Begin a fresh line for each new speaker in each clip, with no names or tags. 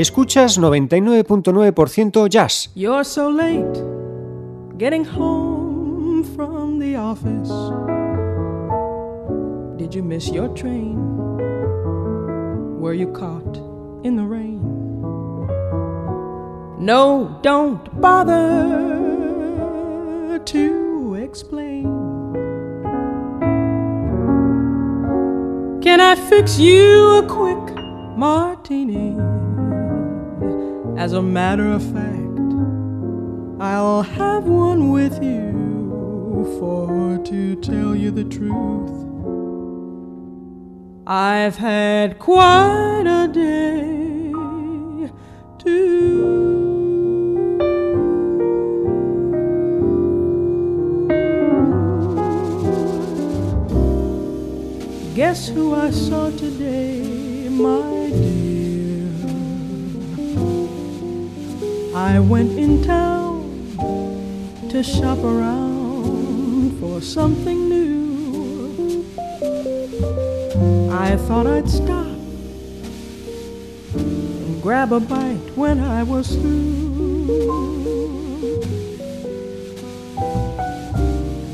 Escuchas 99.9% jazz.
You're so late getting home from the office. Did you miss your train? Were you caught in the rain? No, don't bother to explain. Can I fix you a quick martini? As a matter of fact, I'll have one with you, for to tell you the truth, I've had quite a day too. Guess who I saw today, my I went in town to shop around for something new. I thought I'd stop and grab a bite when I was through.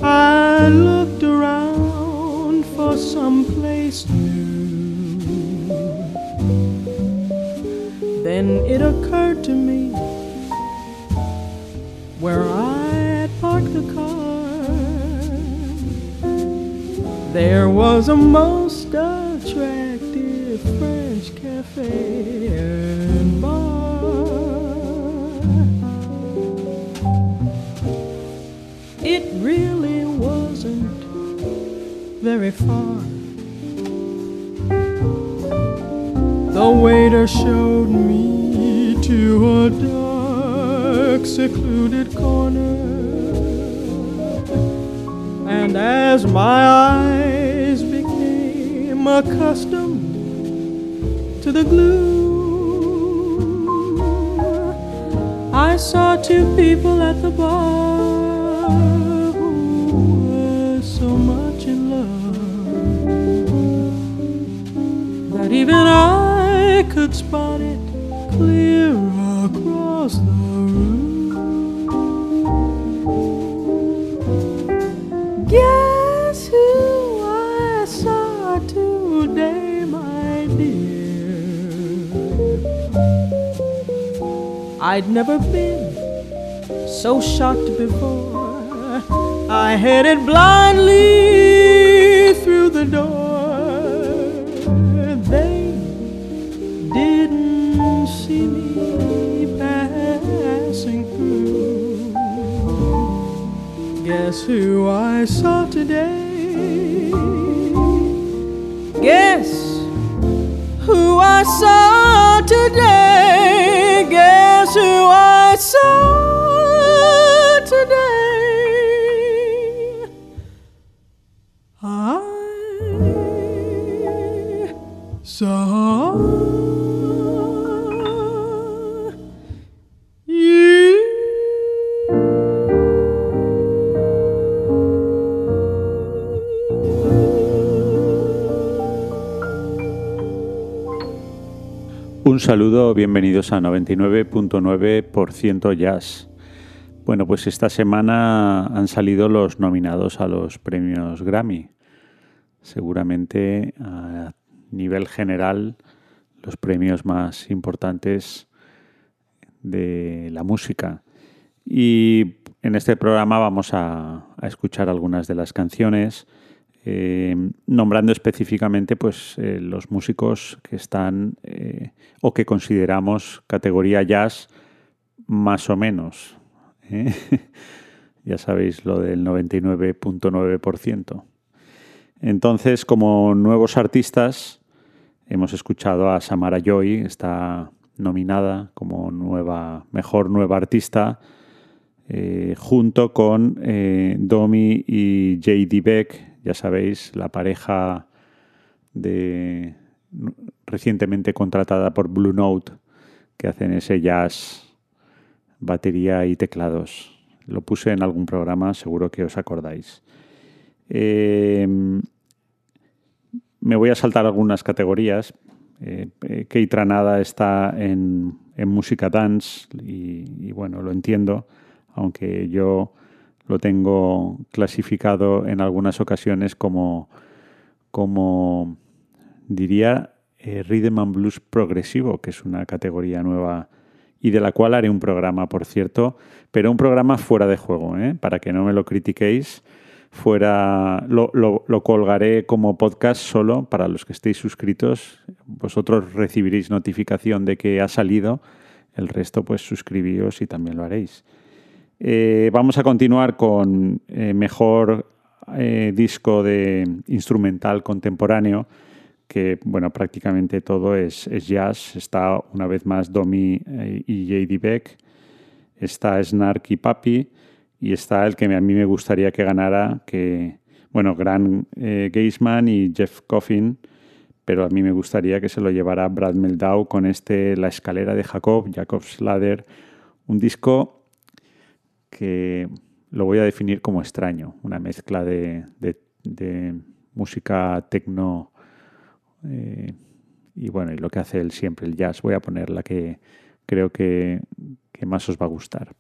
I looked around for some place new. Then it occurred There was a most attractive French cafe and bar. It really wasn't very far. The waiter showed me to a dark, secluded corner. And as my eyes became accustomed to the gloom, I saw two people at the bar who were so much in love that even I could spot it clear I'd never been so shocked before. I headed blindly through the door. They didn't see me passing through. Guess who I saw today? Guess who I saw
saludo, bienvenidos a 99.9% Jazz. Bueno, pues esta semana han salido los nominados a los premios Grammy. Seguramente a nivel general los premios más importantes de la música. Y en este programa vamos a, a escuchar algunas de las canciones, eh, nombrando específicamente pues, eh, los músicos que están eh, o que consideramos categoría jazz más o menos. ya sabéis lo del 99.9%. Entonces, como nuevos artistas, hemos escuchado a Samara Joy, está nominada como nueva, mejor nueva artista, junto con Domi y J.D. Beck, ya sabéis, la pareja de, recientemente contratada por Blue Note, que hacen ese jazz, batería y teclados. Lo puse en algún programa, seguro que os acordáis. Eh, me voy a saltar algunas categorías Eh, eh Tranada está en, música dance y, bueno, lo entiendo, aunque yo lo tengo clasificado en algunas ocasiones como, como diría, eh, Rhythm and Blues progresivo, que es una categoría nueva y de la cual haré un programa, por cierto, pero un programa fuera de juego, ¿eh? para que no me lo critiquéis. Fuera, lo, lo, colgaré como podcast solo para los que estéis suscritos. Vosotros recibiréis notificación de que ha salido. El resto, pues suscribíos y también lo haréis. Eh, vamos a continuar con eh, mejor disco de instrumental contemporáneo que bueno, prácticamente todo es, jazz. Está una vez más Domi eh, y J.D. Beck, está Snark y Papi, y está el que a mí me gustaría que ganara, que, bueno, Gran eh, Geisman y Jeff Coffin, pero a mí me gustaría que se lo llevara Brad Meldau con este La escalera de Jacob, Jacob's Ladder, un disco que lo voy a definir como extraño, una mezcla de, música tecno eh, y bueno, y lo que hace él siempre, el jazz. Voy a poner la que creo que más os va a gustar.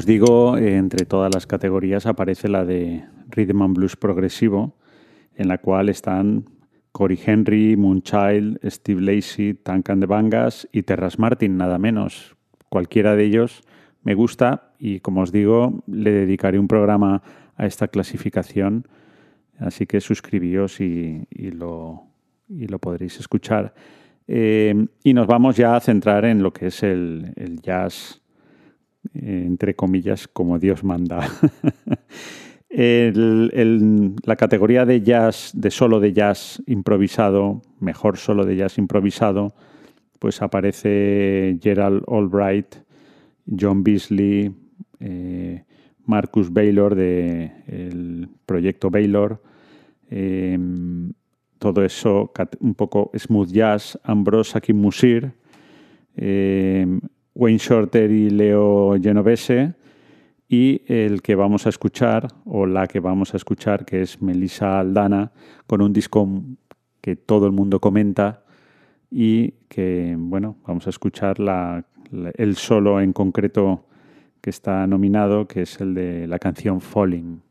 Os digo, entre todas las categorías aparece la de Rhythm and Blues progresivo, en la cual están Cory Henry, Moonchild, Steve Lacey, Tankan de Bangas y Terras Martin, nada menos. Cualquiera de ellos me gusta y, como os digo, le dedicaré un programa a esta clasificación, así que suscribíos y, lo, lo, podréis escuchar. Eh, y nos vamos ya a centrar en lo que es el jazz eh, entre comillas, como Dios manda. la categoría de jazz, de solo de jazz improvisado, mejor solo de jazz improvisado, pues aparece Gerald Albright, John Beasley, eh, Marcus Baylor del proyecto Baylor, em, todo eso un poco smooth jazz, Ambrose Akim Musir, Wayne Shorter y Leo Genovese. Y el que vamos a escuchar, o la que vamos a escuchar, que es Melissa Aldana, con un disco que todo el mundo comenta y que, bueno, vamos a escuchar la, el solo en concreto que está nominado, que es el de la canción Falling.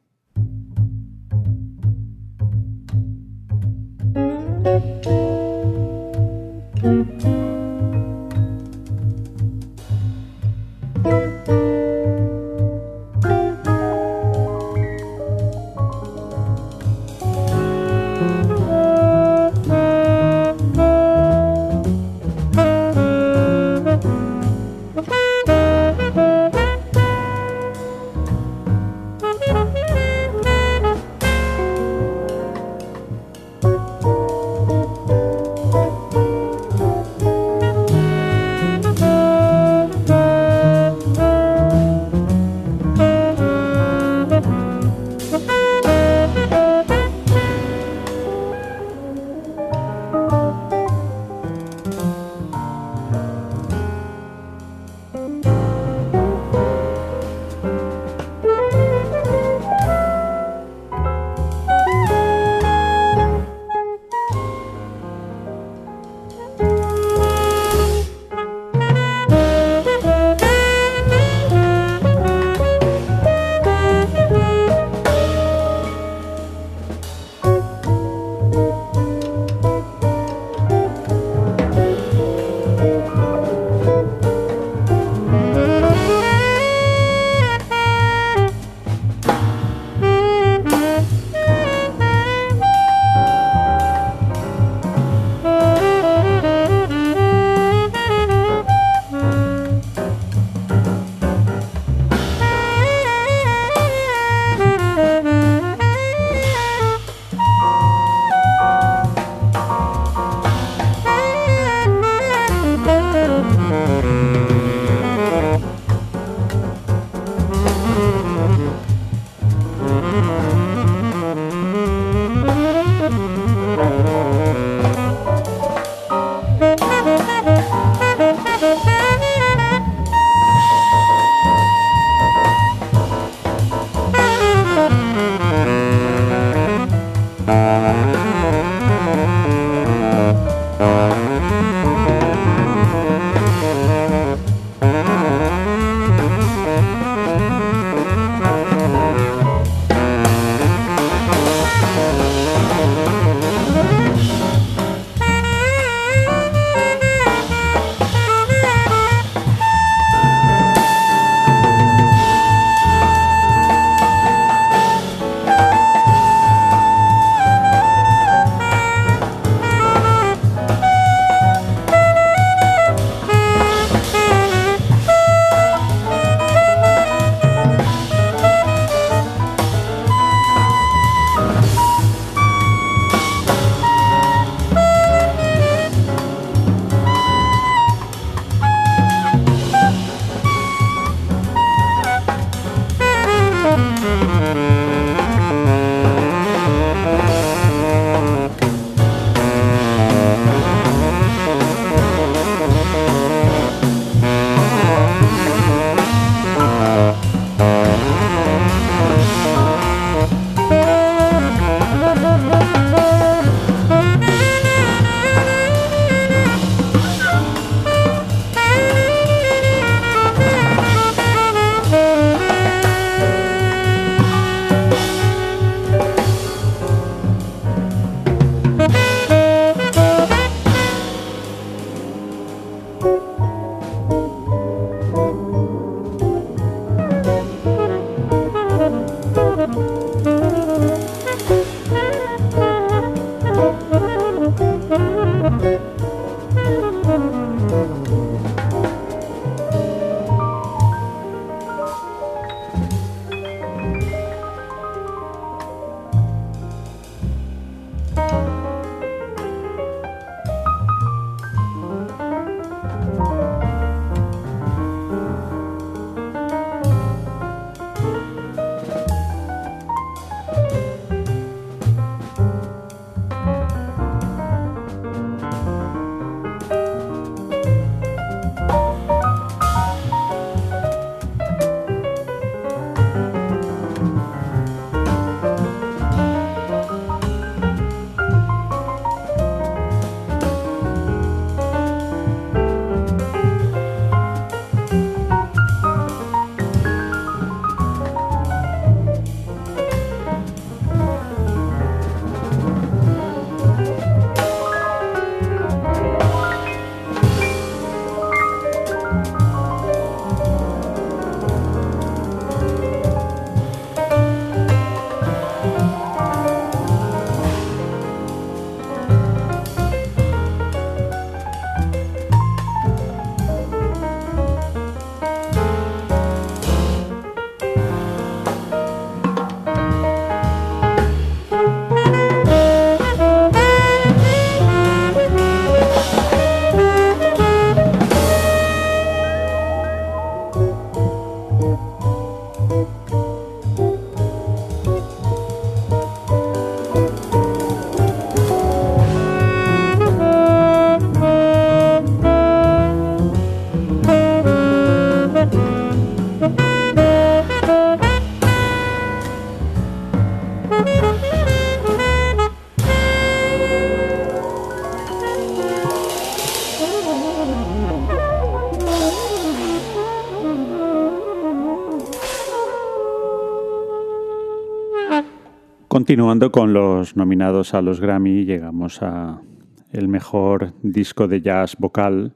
Continuando con los nominados a los Grammy, llegamos a el mejor disco de jazz vocal,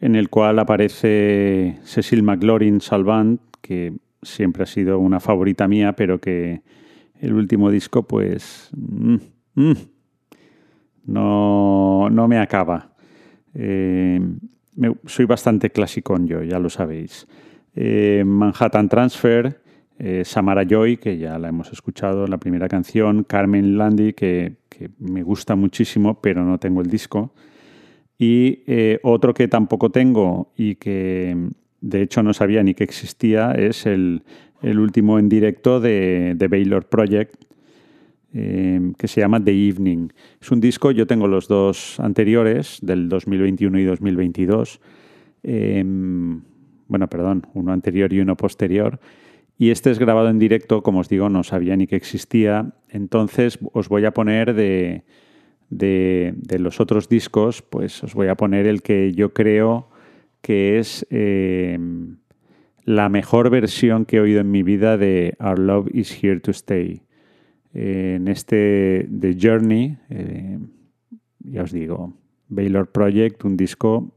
en el cual aparece Cecil McLaurin Salvant, que siempre ha sido una favorita mía, pero que el último disco, pues, mm, mm, no, no, me acaba. Eh, soy bastante clásico yo, ya lo sabéis. Eh, Manhattan Transfer, eh, Samara Joy, que ya la hemos escuchado en la primera canción, Carmen Landy, que, me gusta muchísimo, pero no tengo el disco. Y eh, otro que tampoco tengo y que de hecho no sabía ni que existía es el, último en directo de, de Baylor Project, eh, que se llama The Evening. Es un disco, yo tengo los dos anteriores, del 2021 y 2022. bueno, perdón, uno anterior y uno posterior. Y este es grabado en directo, como os digo, no sabía ni que existía. Entonces os voy a poner de, de, los otros discos, pues os voy a poner el que yo creo que es eh, la mejor versión que he oído en mi vida de Our Love is Here to Stay. en este The Journey, eh, ya os digo, Baylor Project, un disco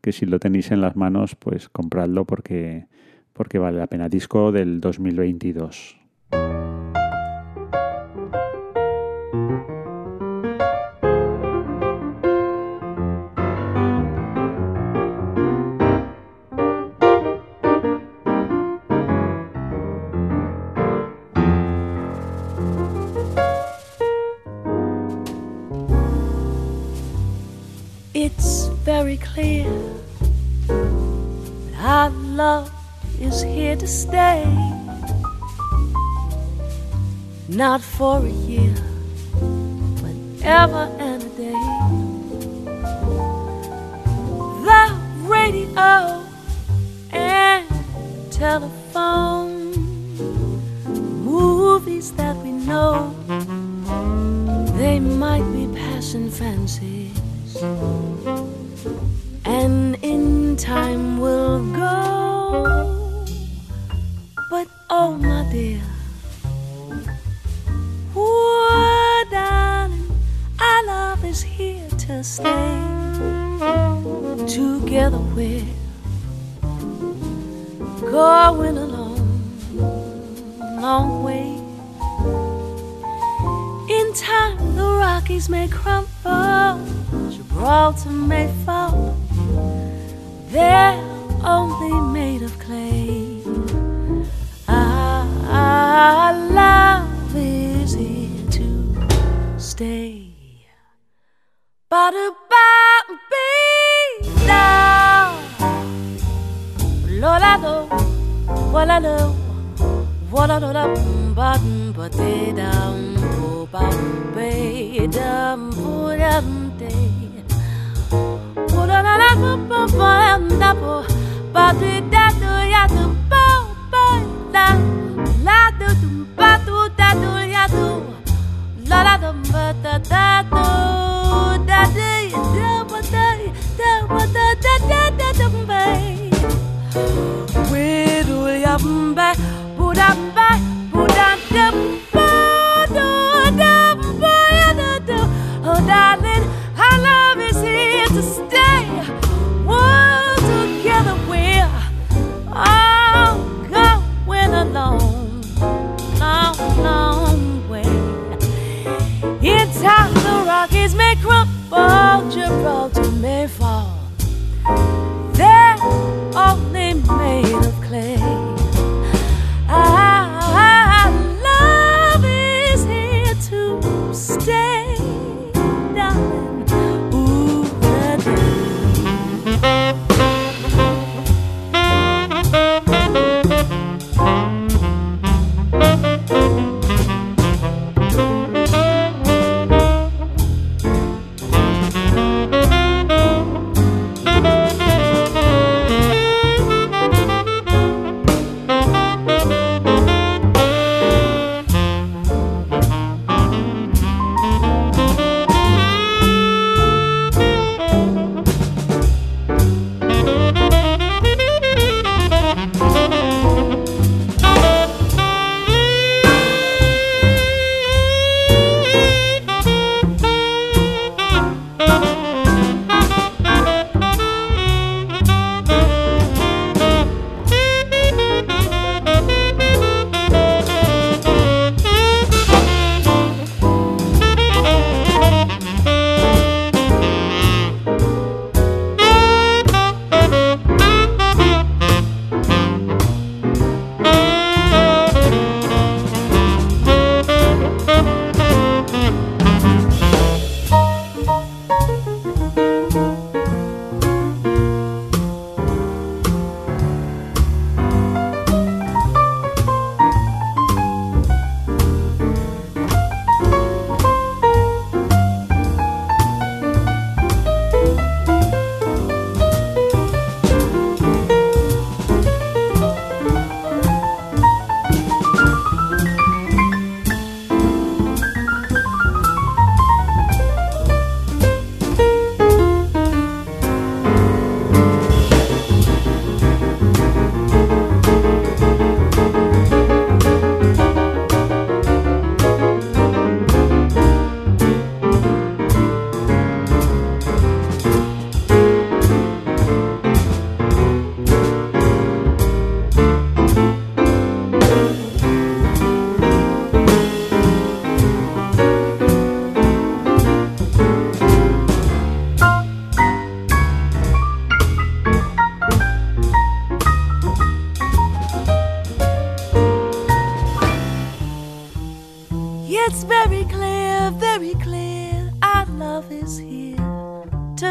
que si lo tenéis en las manos, pues compradlo porque porque vale la pena. Disco del 2022.
Not for a year, but ever and a day. The radio and telephone, movies that we know, they might be passing fancies. ultimate fall. They're only made of clay. Our love is here to stay. Now. Lord, I know what I know. What I know, that button, but they down, go back, put them. Wo la route to Mayfair.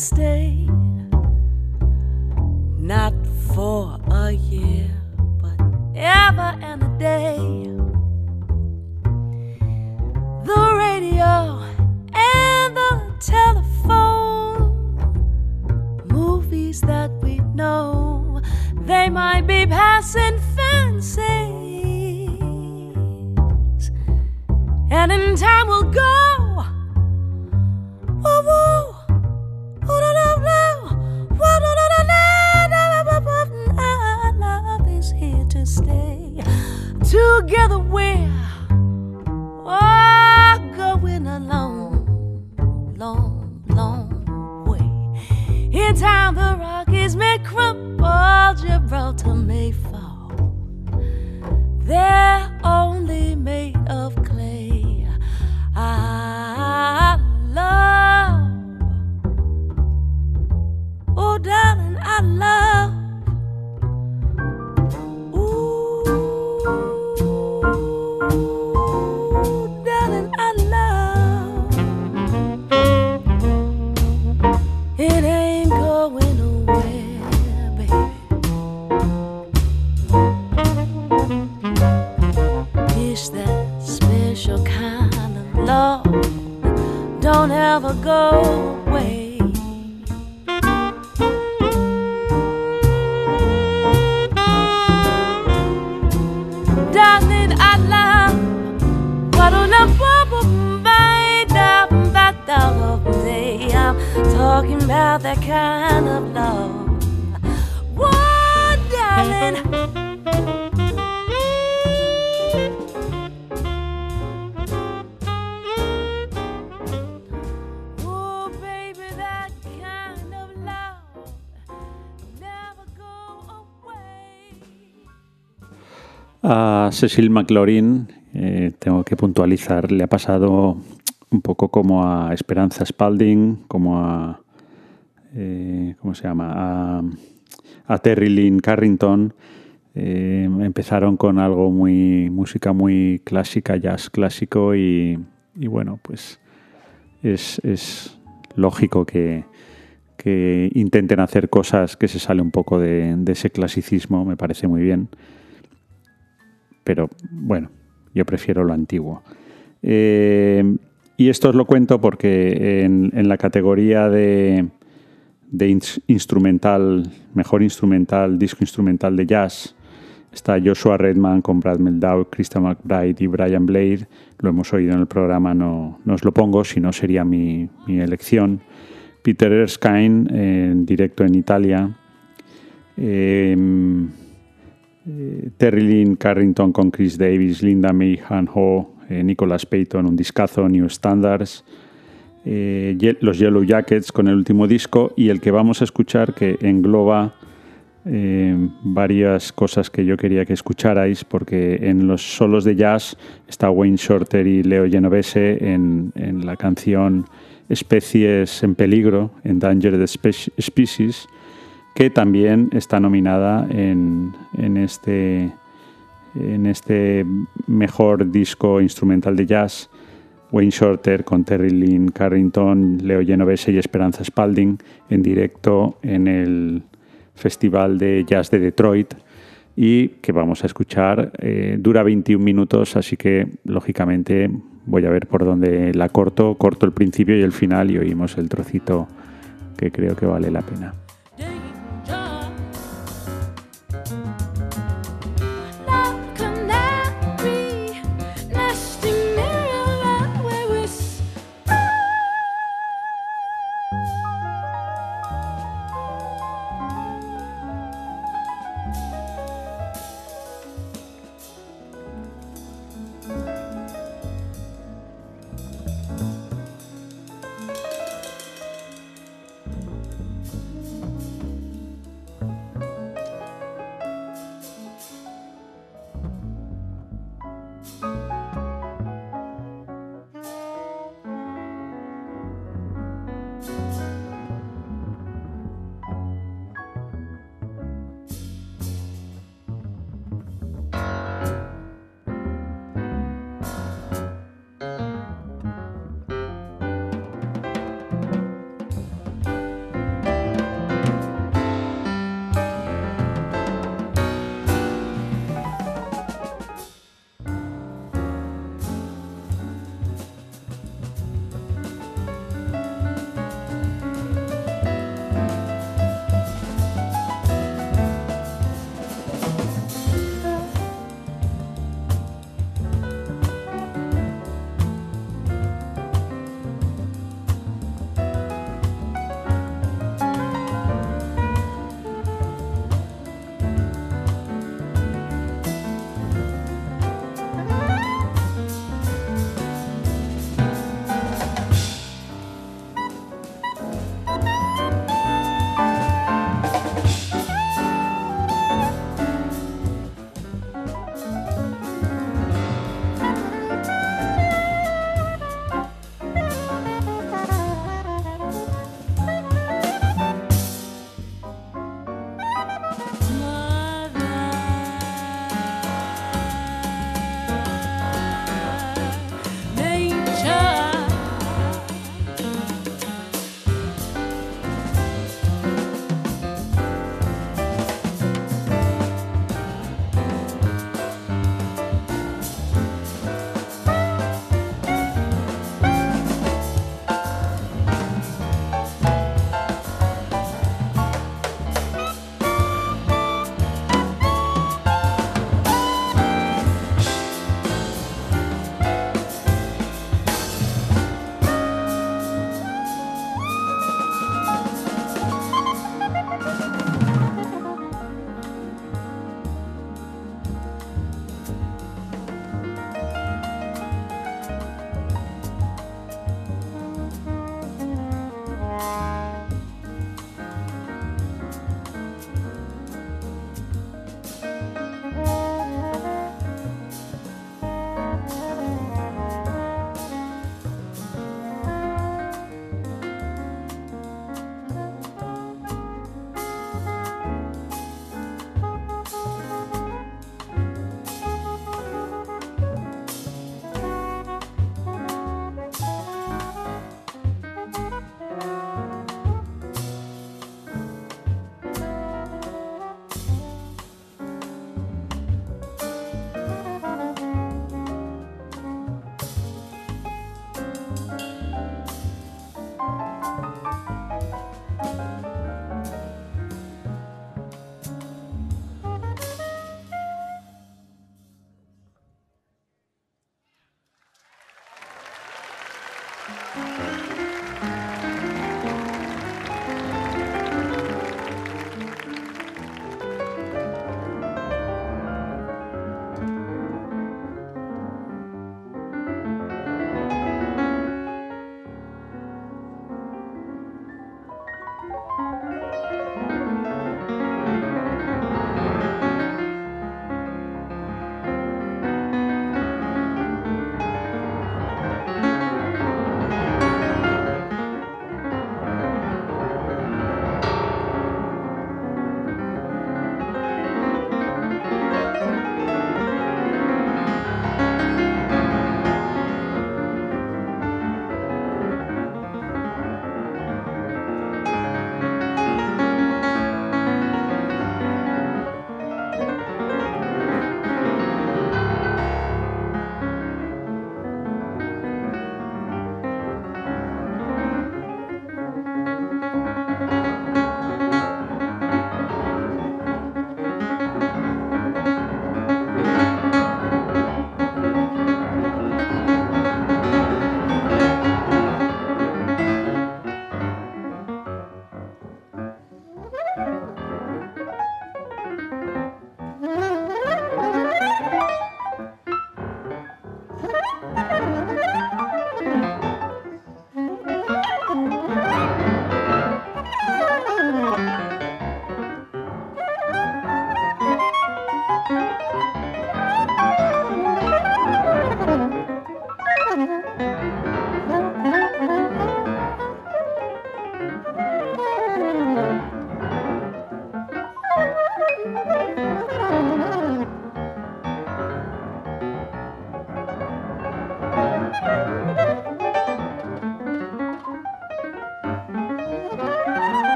Stay.
A Cecil McLaurin, eh, tengo que puntualizar, le ha pasado un poco como a Esperanza Spalding, como a. eh, ¿Cómo se llama? A, Terry Lynn Carrington. Eh, empezaron con algo muy. música muy clásica, jazz clásico, y, bueno, pues es, es lógico que, que intenten hacer cosas que se sale un poco de, ese clasicismo, me parece muy bien pero bueno, yo prefiero lo antiguo. Eh, y esto os lo cuento porque en la categoría de, de ins- instrumental, mejor instrumental, disco instrumental de jazz, está Joshua Redman con Brad Meldau, Christian McBride y Brian Blade. Lo hemos oído en el programa, no, no os lo pongo, si no sería mi, mi elección. Peter Erskine en directo en Italia. Eh, eh, Terry Lynn Carrington con Chris Davis, Linda May Han Ho, eh, Nicholas Payton, un discazo, New Standards, eh, los Yellow Jackets con el último disco y el que vamos a escuchar que engloba eh, varias cosas que yo quería que escucharais porque en los solos de jazz está Wayne Shorter y Leo Genovese en, en la canción Especies en peligro, Endangered Spe- Species, que también está nominada en, en este, en este mejor disco instrumental de jazz. Wayne Shorter con Terry Lynn Carrington, Leo Genovese y Esperanza Spalding en directo en el Festival de Jazz de Detroit y que vamos a escuchar. eh, dura 21 minutos, así que lógicamente voy a ver por dónde la corto. Corto el principio y el final y oímos el trocito que creo que vale la pena.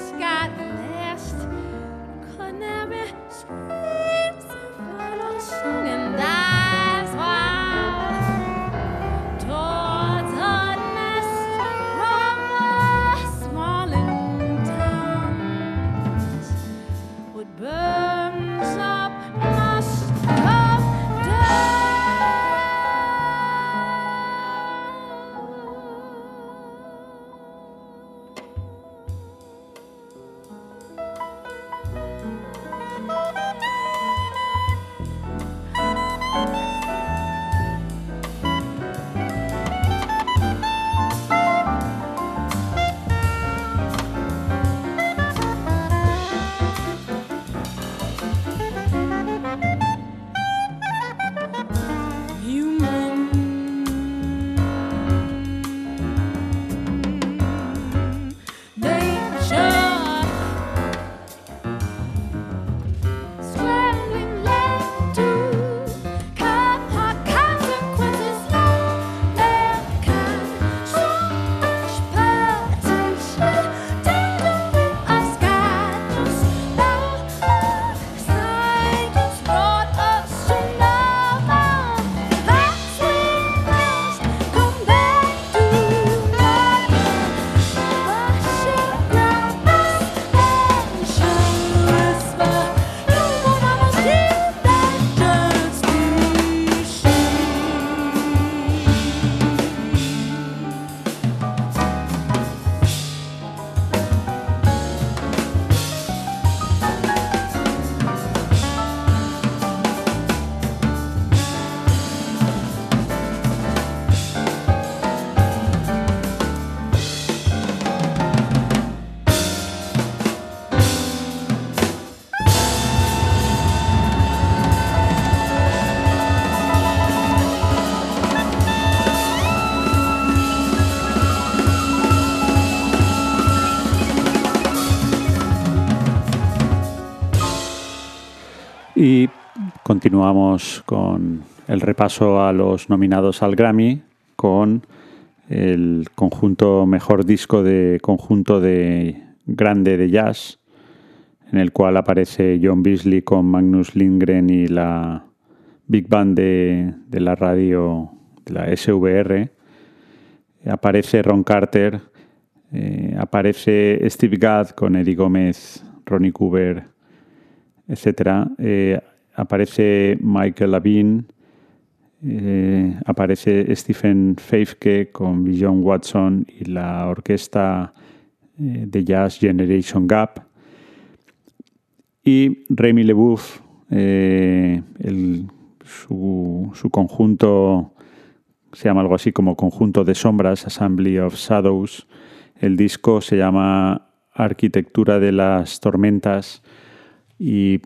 Scott continuamos con el repaso a los nominados al Grammy con el conjunto mejor disco de conjunto de grande de jazz en el cual aparece John Beasley con Magnus Lindgren y la Big Band de, la radio de la SVR. Aparece Ron Carter, eh, aparece Steve Gadd con Eddie Gómez, Ronnie Cooper, etc. aparece Michael Lavin, eh, aparece Stephen Feifke con John Watson y la orquesta de jazz Generation Gap. Y Remy LeBouf, su, su, conjunto se llama algo así como Conjunto de Sombras, Assembly of Shadows. El disco se llama Arquitectura de las Tormentas y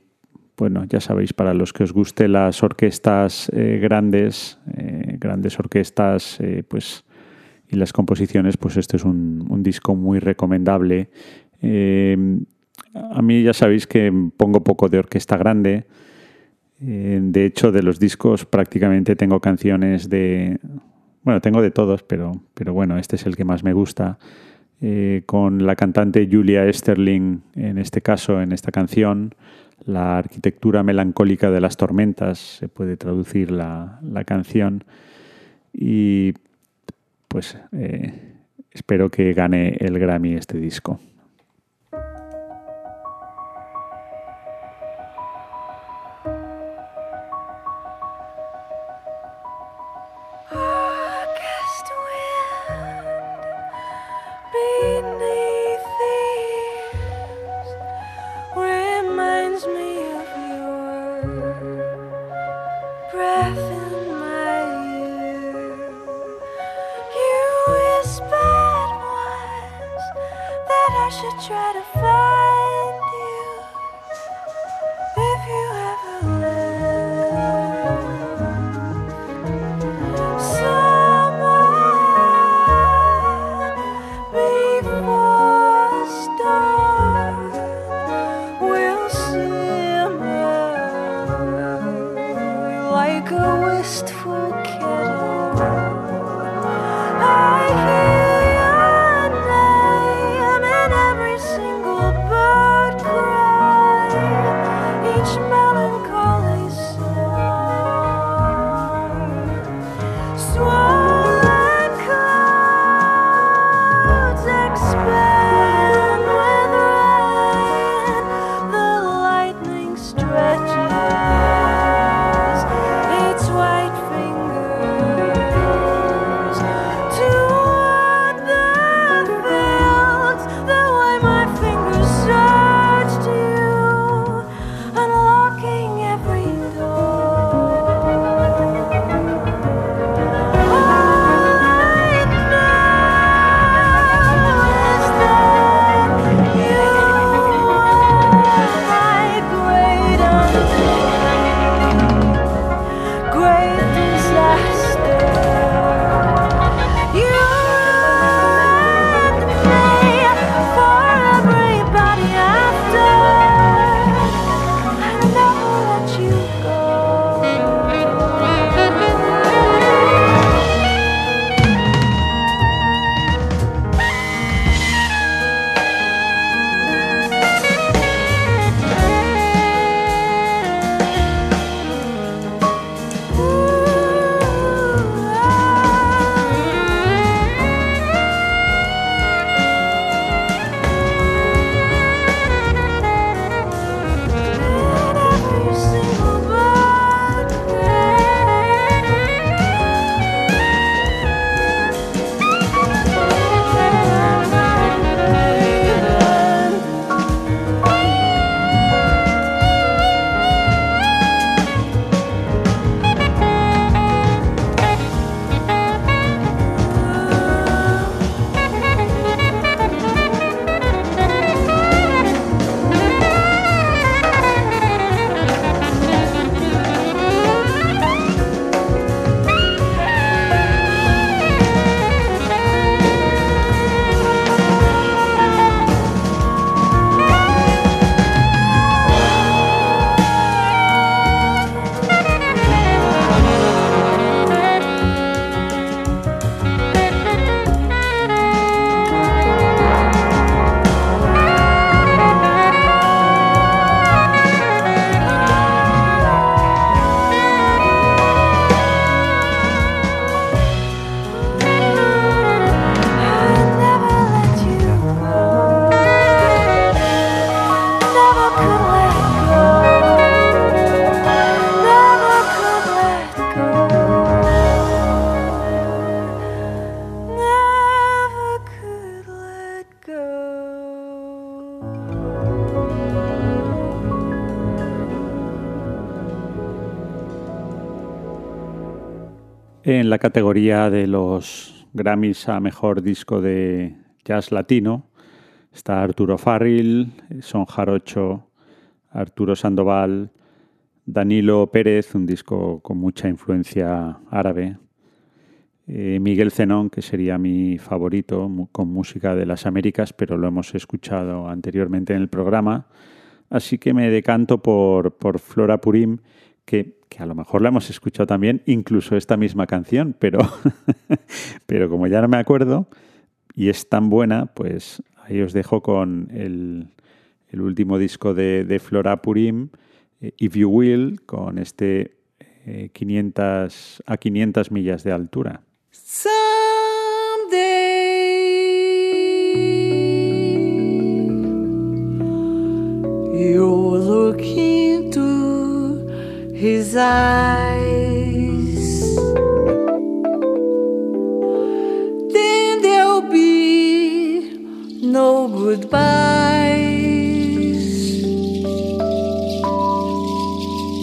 bueno, ya sabéis, para los que os guste las orquestas eh, grandes, eh, grandes orquestas, eh, pues y las composiciones, pues este es un, disco muy recomendable. a mí ya sabéis que pongo poco de orquesta grande. de hecho, de los discos prácticamente tengo canciones de... Bueno, tengo de todos, pero, pero bueno, este es el que más me gusta. con la cantante Julia Esterling, en este caso, en esta canción, la arquitectura melancólica de las tormentas, se puede traducir la, canción. Y pues eh, espero que gane el Grammy este disco. La categoría de los Grammys a Mejor Disco de Jazz Latino está Arturo Farril, Son Jarocho, Arturo Sandoval, Danilo Pérez, un disco con mucha influencia árabe, eh, Miguel Zenón, que sería mi favorito, con música de las Américas, pero lo hemos escuchado anteriormente en el programa. Así que me decanto por, por Flora Purim, que, a lo mejor la hemos escuchado también, incluso esta misma canción, pero, pero como ya no me acuerdo y es tan buena, pues ahí os dejo con el, último disco de, Flora Purim, eh, If You Will, con este 500, eh, a 500 millas de altura.
His eyes. Then there'll be no goodbyes.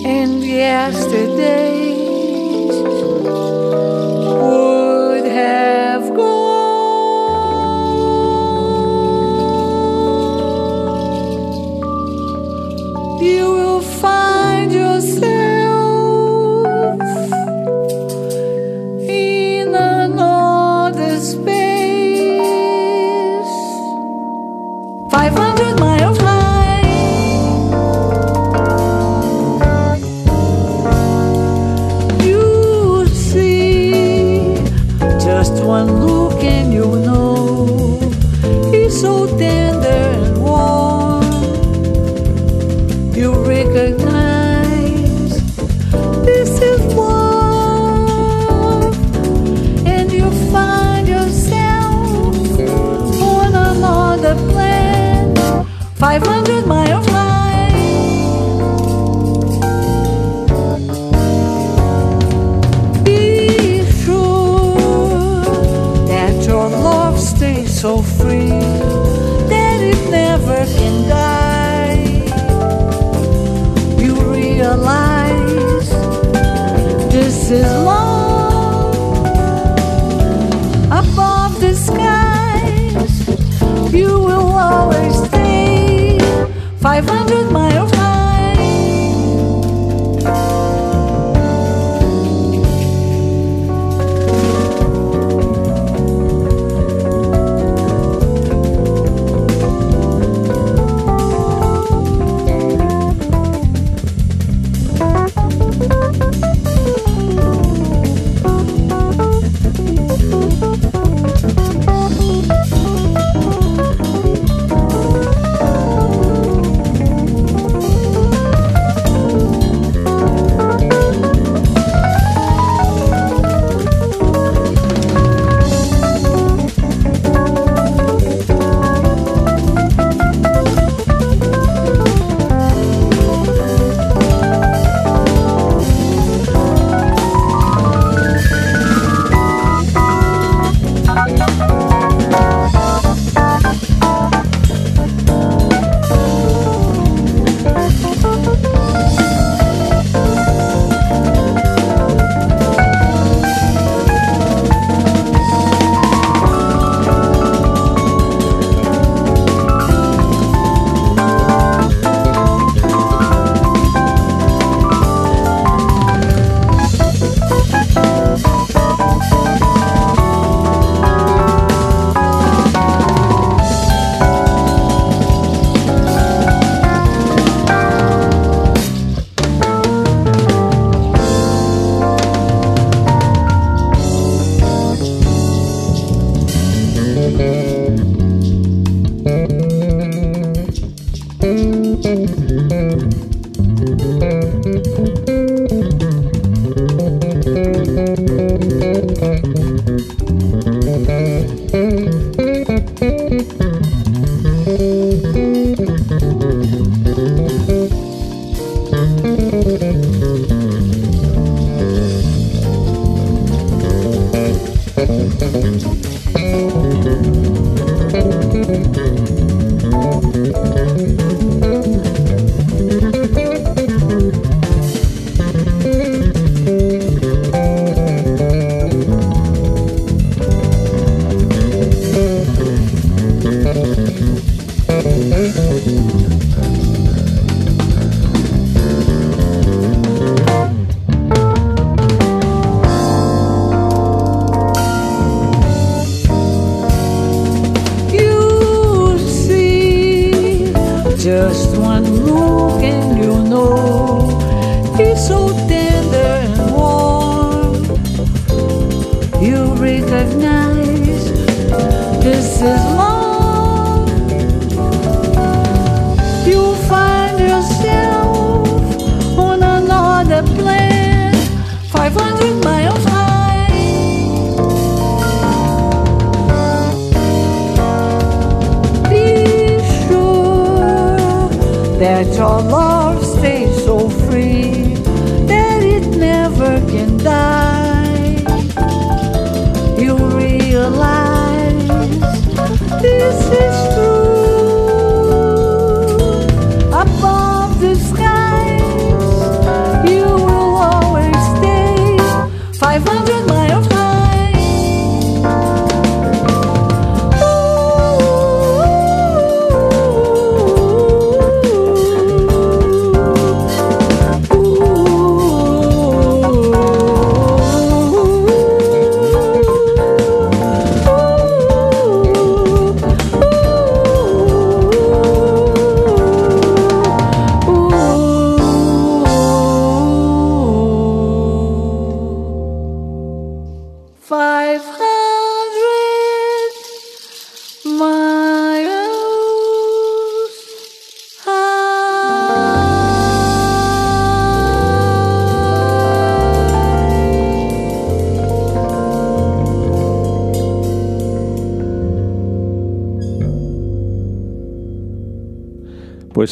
And yesterday. Thank you.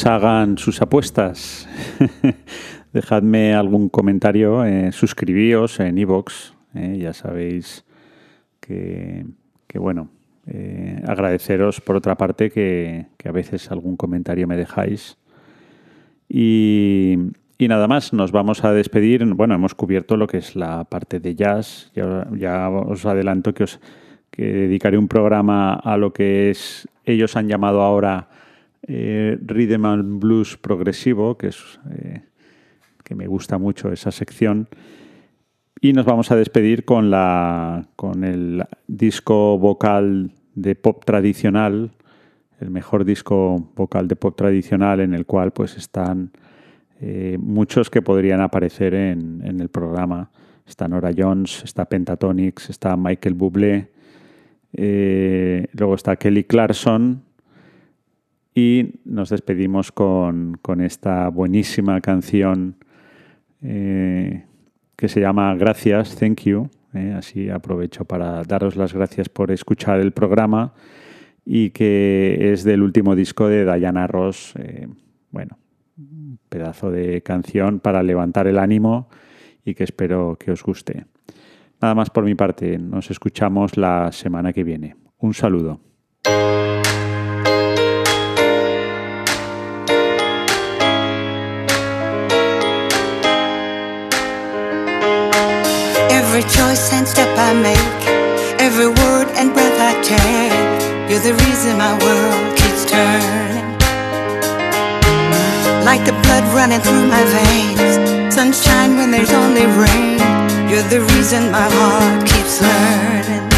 Hagan sus apuestas. Dejadme algún comentario, eh, suscribíos en iVoox, eh, ya sabéis que, bueno, eh, agradeceros por otra parte que, a veces algún comentario me dejáis. Y, y nada más, nos vamos a despedir. Bueno, hemos cubierto lo que es la parte de jazz. Ya, ya os adelanto que os que dedicaré un programa a lo que es ellos han llamado ahora eh, Rhythm and Blues progresivo, que es eh, que me gusta mucho esa sección. Y nos vamos a despedir con la con el disco vocal de pop tradicional, el mejor disco vocal de pop tradicional en el cual pues están eh, muchos que podrían aparecer en, en, el programa. Está Nora Jones, está Pentatonix, está Michael Bublé, eh, luego está Kelly Clarkson y nos despedimos con, esta buenísima canción eh, que se llama Gracias, Thank You. Eh, así aprovecho para daros las gracias por escuchar el programa y que es del último disco de Diana Ross. Eh, bueno, un pedazo de canción para levantar el ánimo y que espero que os guste. Nada más por mi parte, nos escuchamos la semana que viene. Un saludo.
Choice and step I make, every word and breath I take, you're the reason my world keeps turning. Like the blood running through my veins, sunshine when there's only rain, you're the reason my heart keeps learning.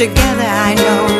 Together I know